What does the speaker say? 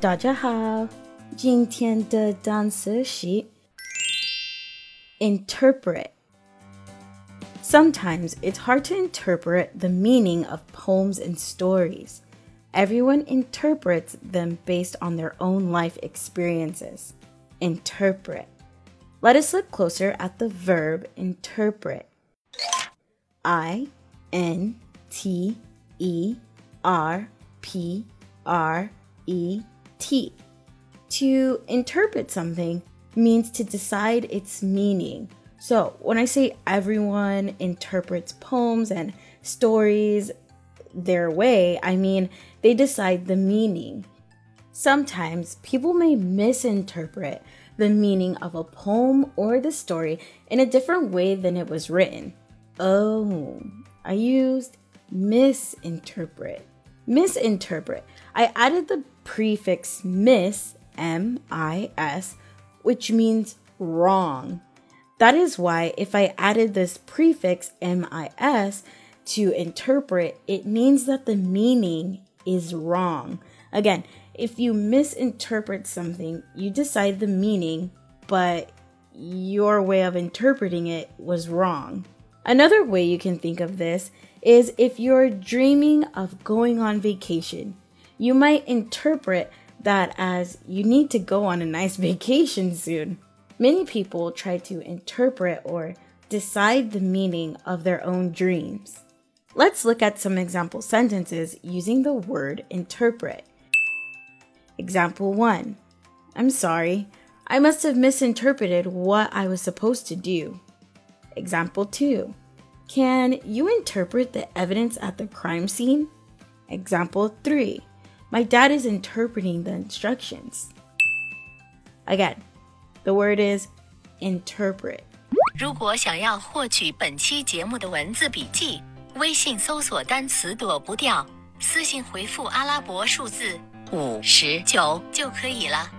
大家好，今天的单词是 interpret. Sometimes it's hard to interpret the meaning of poems and stories. Everyone interprets them based on their own life experiences. Interpret. Let us look closer at the verb interpret. I N T E R P R E to interpret something means to decide its meaning. So, when I say everyone interprets poems and stories their way, I mean they decide the meaning. Sometimes people may misinterpret the meaning of a poem or the story in a different way than it was written. Oh, I used misinterpret. Misinterpret. I added the prefix mis, M I S, which means wrong. That is why if I added this prefix MIS to interpret, it means that the meaning is wrong. Again, if you misinterpret something, you decide the meaning, but your way of interpreting it was wrong. Another way you can think of this is if you're dreaming of going on vacation, you might interpret that as you need to go on a nice vacation soon. Many people try to interpret or decide the meaning of their own dreams. Let's look at some example sentences using the word interpret. Example 1 I'm sorry, I must have misinterpreted what I was supposed to do. Example 2 Can you interpret the evidence at the crime scene? Example 3 My dad is interpreting the instructions. Again, the word is interpret. 如果想要获取本期节目的文字笔记，微信搜索单词“躲不掉”，私信回复阿拉伯数字五十九就可以了。